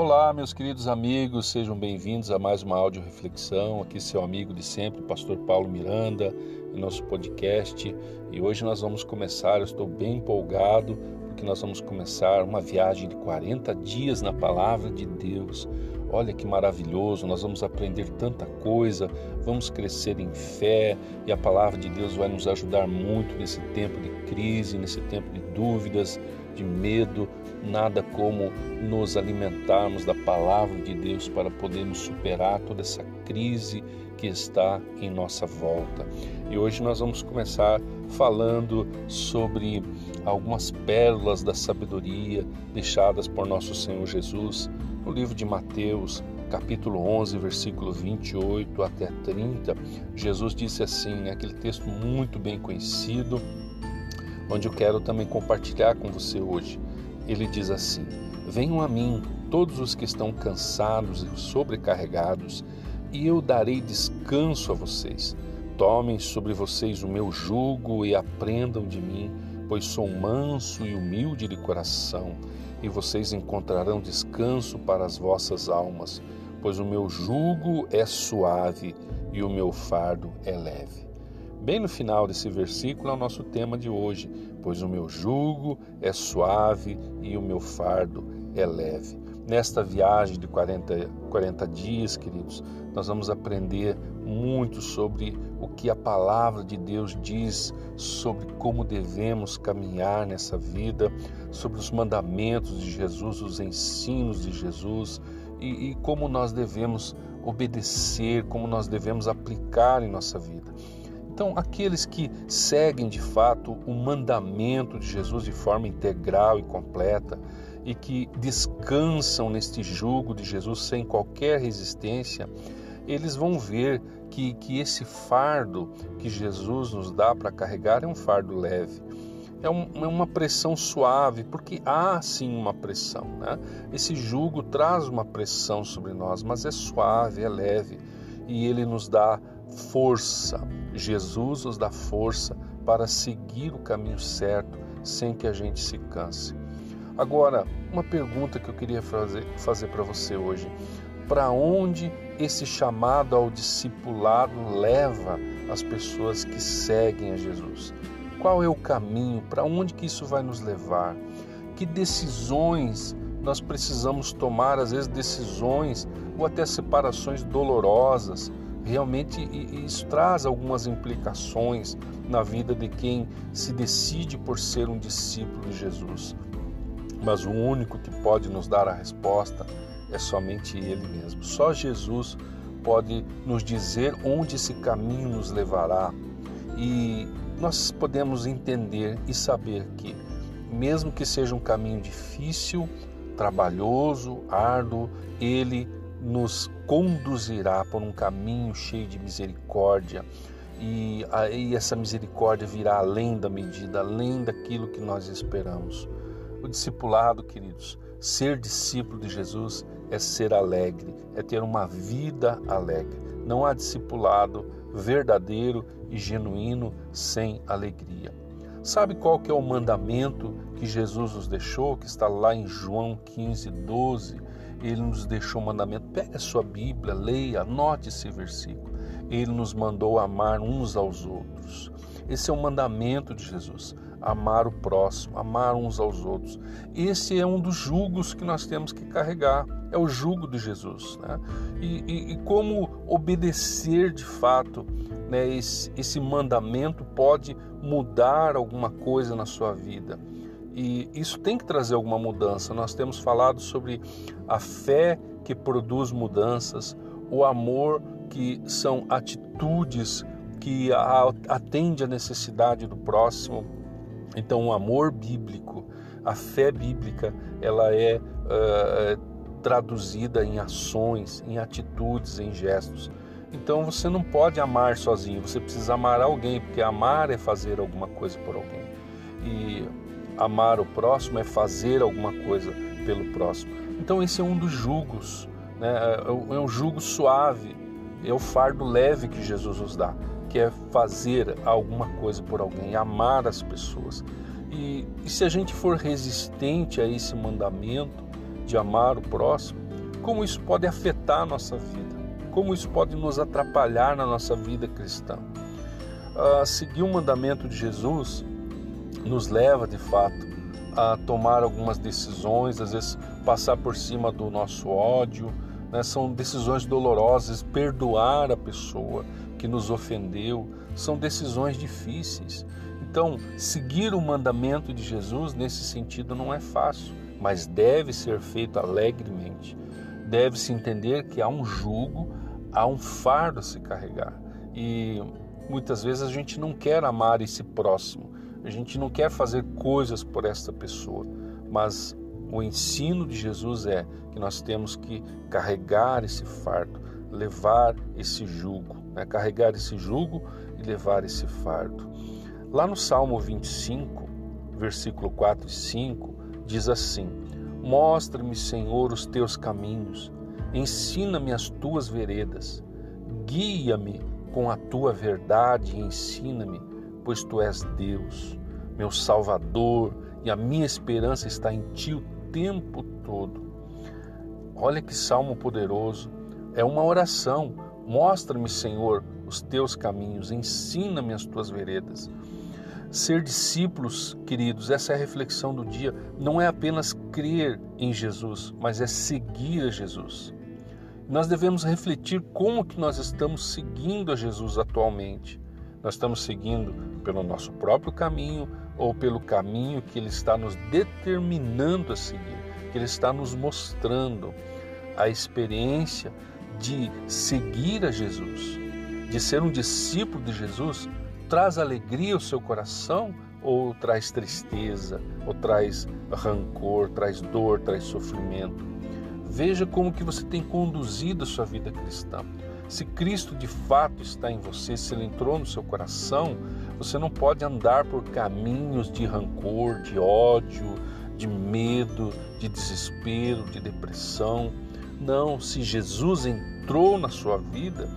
Olá, meus queridos amigos, sejam bem-vindos a mais uma áudio reflexão. Aqui seu amigo de sempre, Pastor Paulo Miranda, em nosso podcast. E hoje nós vamos começar, eu estou bem empolgado, porque nós vamos começar uma viagem de 40 dias na palavra de Deus. Olha que maravilhoso, nós vamos aprender tanta coisa, vamos crescer em fé e a palavra de Deus vai nos ajudar muito nesse tempo de crise, nesse tempo de dúvidas, de medo. Nada como nos alimentarmos da palavra de Deus para podermos superar toda essa crise que está em nossa volta. E hoje nós vamos começar falando sobre algumas pérolas da sabedoria deixadas por nosso Senhor Jesus no livro de Mateus, capítulo 11, versículo 28 até 30, Jesus disse assim, né, aquele texto muito bem conhecido, onde eu quero também compartilhar com você hoje. Ele diz assim: Venham a mim todos os que estão cansados e sobrecarregados, e eu darei descanso a vocês. Tomem sobre vocês o meu jugo e aprendam de mim, pois sou manso e humilde de coração e vocês encontrarão descanso para as vossas almas, pois o meu jugo é suave e o meu fardo é leve. Bem no final desse versículo é o nosso tema de hoje, pois o meu jugo é suave e o meu fardo é leve. Nesta viagem de 40, 40 dias, queridos, nós vamos aprender muito sobre o que a palavra de Deus diz sobre como devemos caminhar nessa vida, sobre os mandamentos de Jesus, os ensinos de Jesus e, e como nós devemos obedecer, como nós devemos aplicar em nossa vida. Então, aqueles que seguem de fato o mandamento de Jesus de forma integral e completa, e que descansam neste jugo de Jesus sem qualquer resistência, eles vão ver que, que esse fardo que Jesus nos dá para carregar é um fardo leve. É, um, é, uma pressão suave, porque há sim uma pressão. Né? Esse jugo traz uma pressão sobre nós, mas é suave, é leve e ele nos dá força. Jesus nos dá força para seguir o caminho certo sem que a gente se canse. Agora, uma pergunta que eu queria fazer, fazer para você hoje: para onde esse chamado ao discipulado leva as pessoas que seguem a Jesus? Qual é o caminho? Para onde que isso vai nos levar? Que decisões nós precisamos tomar, às vezes decisões ou até separações dolorosas. Realmente isso traz algumas implicações na vida de quem se decide por ser um discípulo de Jesus mas o único que pode nos dar a resposta é somente Ele mesmo. Só Jesus pode nos dizer onde esse caminho nos levará e nós podemos entender e saber que, mesmo que seja um caminho difícil, trabalhoso, árduo, Ele nos conduzirá por um caminho cheio de misericórdia. E, essa misericórdia virá além da medida, além daquilo que nós esperamos. O discipulado, queridos, ser discípulo de Jesus é ser alegre, é ter uma vida alegre. Não há discipulado verdadeiro e genuíno sem alegria. Sabe qual que é o mandamento que Jesus nos deixou, que está lá em João 15, 12? Ele nos deixou o mandamento. Pega a sua Bíblia, leia, anote esse versículo. Ele nos mandou amar uns aos outros. Esse é o mandamento de Jesus amar o próximo, amar uns aos outros. Esse é um dos jugos que nós temos que carregar, é o jugo de Jesus. Né? E, e, e como obedecer de fato né, esse, esse mandamento pode mudar alguma coisa na sua vida. E isso tem que trazer alguma mudança. Nós temos falado sobre a fé que produz mudanças, o amor que são atitudes que atende à necessidade do próximo, então, o amor bíblico, a fé bíblica, ela é uh, traduzida em ações, em atitudes, em gestos. Então, você não pode amar sozinho, você precisa amar alguém, porque amar é fazer alguma coisa por alguém. E amar o próximo é fazer alguma coisa pelo próximo. Então, esse é um dos jugos, né? é, é um jugo suave, é o fardo leve que Jesus nos dá que é fazer alguma coisa por alguém, amar as pessoas. E, e se a gente for resistente a esse mandamento, de amar o próximo, como isso pode afetar a nossa vida, como isso pode nos atrapalhar na nossa vida cristã. Uh, seguir o mandamento de Jesus nos leva, de fato, a tomar algumas decisões, às vezes passar por cima do nosso ódio, né? são decisões dolorosas, perdoar a pessoa que nos ofendeu, são decisões difíceis. Então, seguir o mandamento de Jesus nesse sentido não é fácil, mas deve ser feito alegremente. Deve-se entender que há um jugo, há um fardo a se carregar. E muitas vezes a gente não quer amar esse próximo, a gente não quer fazer coisas por essa pessoa, mas o ensino de Jesus é que nós temos que carregar esse fardo, levar esse jugo, né? carregar esse jugo e levar esse fardo. Lá no Salmo 25, versículo 4 e 5, diz assim: Mostra-me, Senhor, os teus caminhos, ensina-me as tuas veredas, guia-me com a tua verdade e ensina-me, pois tu és Deus, meu Salvador, e a minha esperança está em ti o tempo todo. Olha que salmo poderoso, é uma oração. Mostra-me, Senhor, os teus caminhos, ensina-me as tuas veredas. Ser discípulos, queridos, essa é a reflexão do dia, não é apenas crer em Jesus, mas é seguir a Jesus. Nós devemos refletir como que nós estamos seguindo a Jesus atualmente. Nós estamos seguindo pelo nosso próprio caminho ou pelo caminho que Ele está nos determinando a seguir, que Ele está nos mostrando a experiência de seguir a Jesus, de ser um discípulo de Jesus traz alegria ao seu coração ou traz tristeza, ou traz rancor, traz dor, traz sofrimento. Veja como que você tem conduzido a sua vida cristã. Se Cristo de fato está em você, se ele entrou no seu coração, você não pode andar por caminhos de rancor, de ódio, de medo, de desespero, de depressão. Não, se Jesus entrou na sua vida,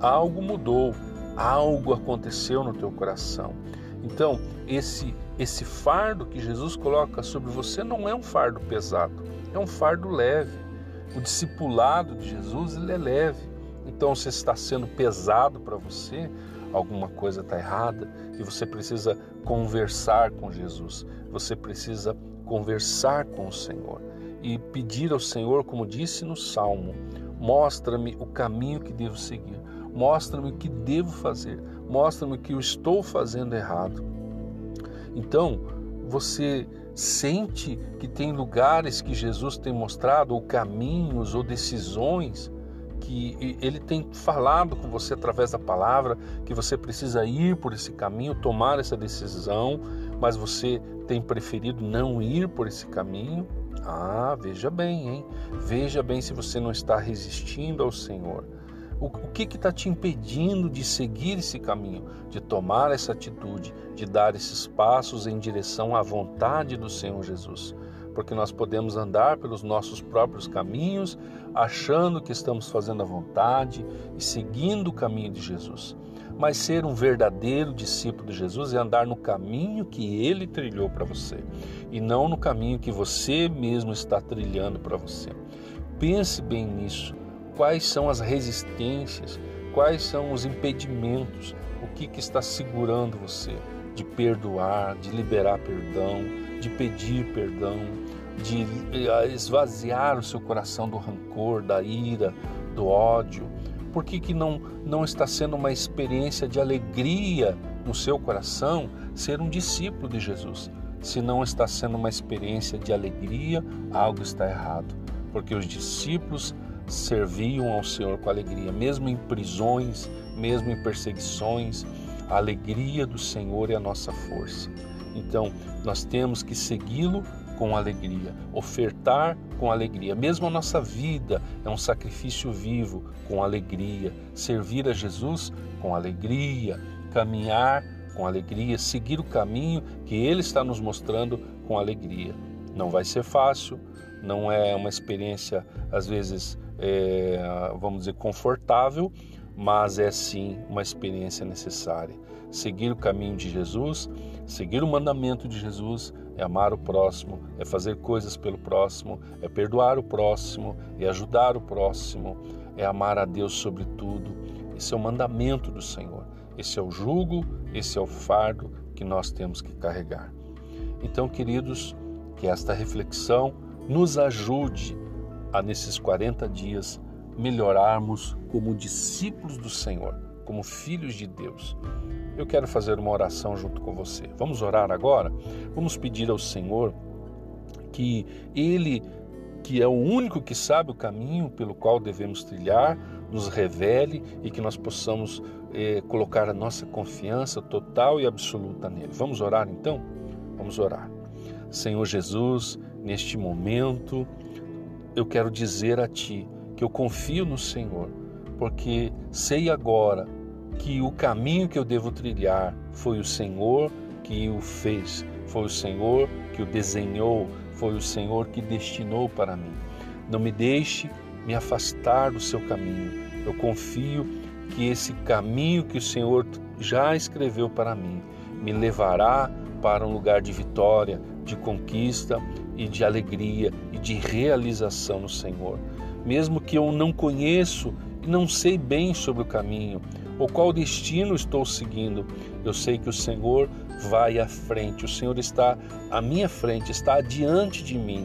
algo mudou, algo aconteceu no teu coração. Então, esse esse fardo que Jesus coloca sobre você não é um fardo pesado, é um fardo leve. O discipulado de Jesus ele é leve. Então, se está sendo pesado para você, alguma coisa está errada e você precisa conversar com Jesus. Você precisa conversar com o Senhor e pedir ao Senhor, como disse no Salmo, mostra-me o caminho que devo seguir. Mostra-me o que devo fazer. Mostra-me o que eu estou fazendo errado. Então, você sente que tem lugares que Jesus tem mostrado, ou caminhos, ou decisões, que ele tem falado com você através da palavra, que você precisa ir por esse caminho, tomar essa decisão, mas você tem preferido não ir por esse caminho. Ah, veja bem, hein? Veja bem se você não está resistindo ao Senhor. O, o que está te impedindo de seguir esse caminho, de tomar essa atitude, de dar esses passos em direção à vontade do Senhor Jesus? Porque nós podemos andar pelos nossos próprios caminhos, achando que estamos fazendo a vontade e seguindo o caminho de Jesus. Mas ser um verdadeiro discípulo de Jesus é andar no caminho que ele trilhou para você e não no caminho que você mesmo está trilhando para você. Pense bem nisso quais são as resistências, quais são os impedimentos, o que, que está segurando você de perdoar, de liberar perdão, de pedir perdão, de eh, esvaziar o seu coração do rancor, da ira, do ódio. Por que, que não, não está sendo uma experiência de alegria no seu coração ser um discípulo de Jesus? Se não está sendo uma experiência de alegria, algo está errado. Porque os discípulos serviam ao Senhor com alegria, mesmo em prisões, mesmo em perseguições. A alegria do Senhor é a nossa força. Então, nós temos que segui-lo com alegria, ofertar com alegria. Mesmo a nossa vida é um sacrifício vivo com alegria. Servir a Jesus com alegria, caminhar com alegria, seguir o caminho que Ele está nos mostrando com alegria. Não vai ser fácil, não é uma experiência, às vezes, é, vamos dizer, confortável, mas é sim uma experiência necessária. seguir o caminho de Jesus, seguir o mandamento de Jesus, é amar o próximo, é fazer coisas pelo próximo, é perdoar o próximo, é ajudar o próximo, é amar a Deus sobre tudo. Esse é o mandamento do Senhor. Esse é o jugo, esse é o fardo que nós temos que carregar. Então, queridos, que esta reflexão nos ajude a, nesses 40 dias, melhorarmos como discípulos do Senhor, como filhos de Deus. Eu quero fazer uma oração junto com você. Vamos orar agora? Vamos pedir ao Senhor que Ele, que é o único que sabe o caminho pelo qual devemos trilhar, nos revele e que nós possamos eh, colocar a nossa confiança total e absoluta nele. Vamos orar então? Vamos orar. Senhor Jesus, neste momento, eu quero dizer a Ti que eu confio no Senhor, porque sei agora que o caminho que eu devo trilhar foi o Senhor que o fez, foi o Senhor que o desenhou, foi o Senhor que destinou para mim. Não me deixe me afastar do seu caminho. Eu confio que esse caminho que o Senhor já escreveu para mim me levará para um lugar de vitória, de conquista e de alegria e de realização no Senhor. Mesmo que eu não conheço e não sei bem sobre o caminho, ou qual destino estou seguindo, eu sei que o Senhor vai à frente, o Senhor está à minha frente, está adiante de mim.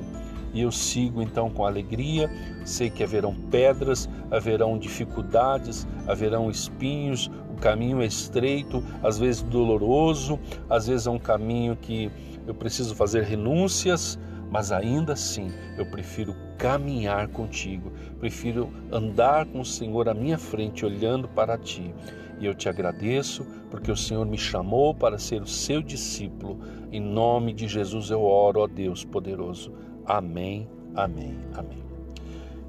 E eu sigo então com alegria, sei que haverão pedras, haverão dificuldades, haverão espinhos, o caminho é estreito, às vezes doloroso, às vezes é um caminho que eu preciso fazer renúncias, mas ainda assim eu prefiro caminhar contigo, prefiro andar com o Senhor à minha frente, olhando para ti. E eu te agradeço porque o Senhor me chamou para ser o seu discípulo. Em nome de Jesus eu oro, ó Deus poderoso. Amém, amém, amém.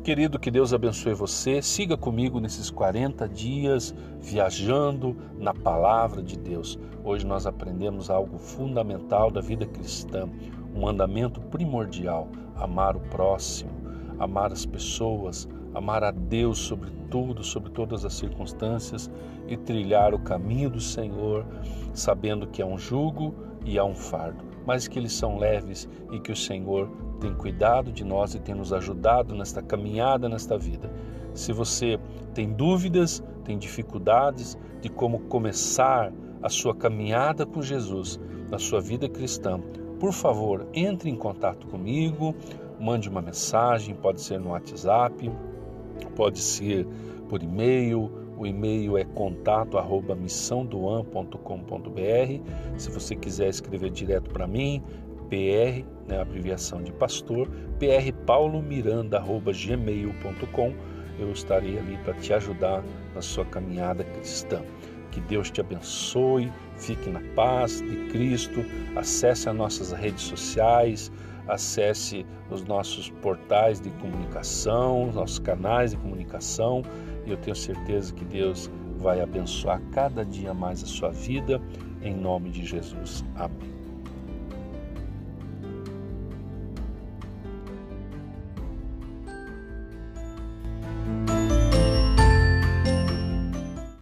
Querido, que Deus abençoe você. Siga comigo nesses 40 dias viajando na palavra de Deus. Hoje nós aprendemos algo fundamental da vida cristã um mandamento primordial: amar o próximo, amar as pessoas, amar a Deus sobre tudo, sobre todas as circunstâncias e trilhar o caminho do Senhor, sabendo que é um jugo e é um fardo, mas que eles são leves e que o Senhor tem cuidado de nós e tem nos ajudado nesta caminhada, nesta vida. Se você tem dúvidas, tem dificuldades de como começar a sua caminhada com Jesus na sua vida cristã, por favor, entre em contato comigo, mande uma mensagem, pode ser no WhatsApp, pode ser por e-mail. O e-mail é contato@missãodoan.com.br. Se você quiser escrever direto para mim, PR, né, abreviação de pastor, prpaulomiranda@gmail.com. Eu estarei ali para te ajudar na sua caminhada cristã. Que Deus te abençoe, fique na paz de Cristo, acesse as nossas redes sociais, acesse os nossos portais de comunicação, nossos canais de comunicação, e eu tenho certeza que Deus vai abençoar cada dia mais a sua vida, em nome de Jesus. Amém.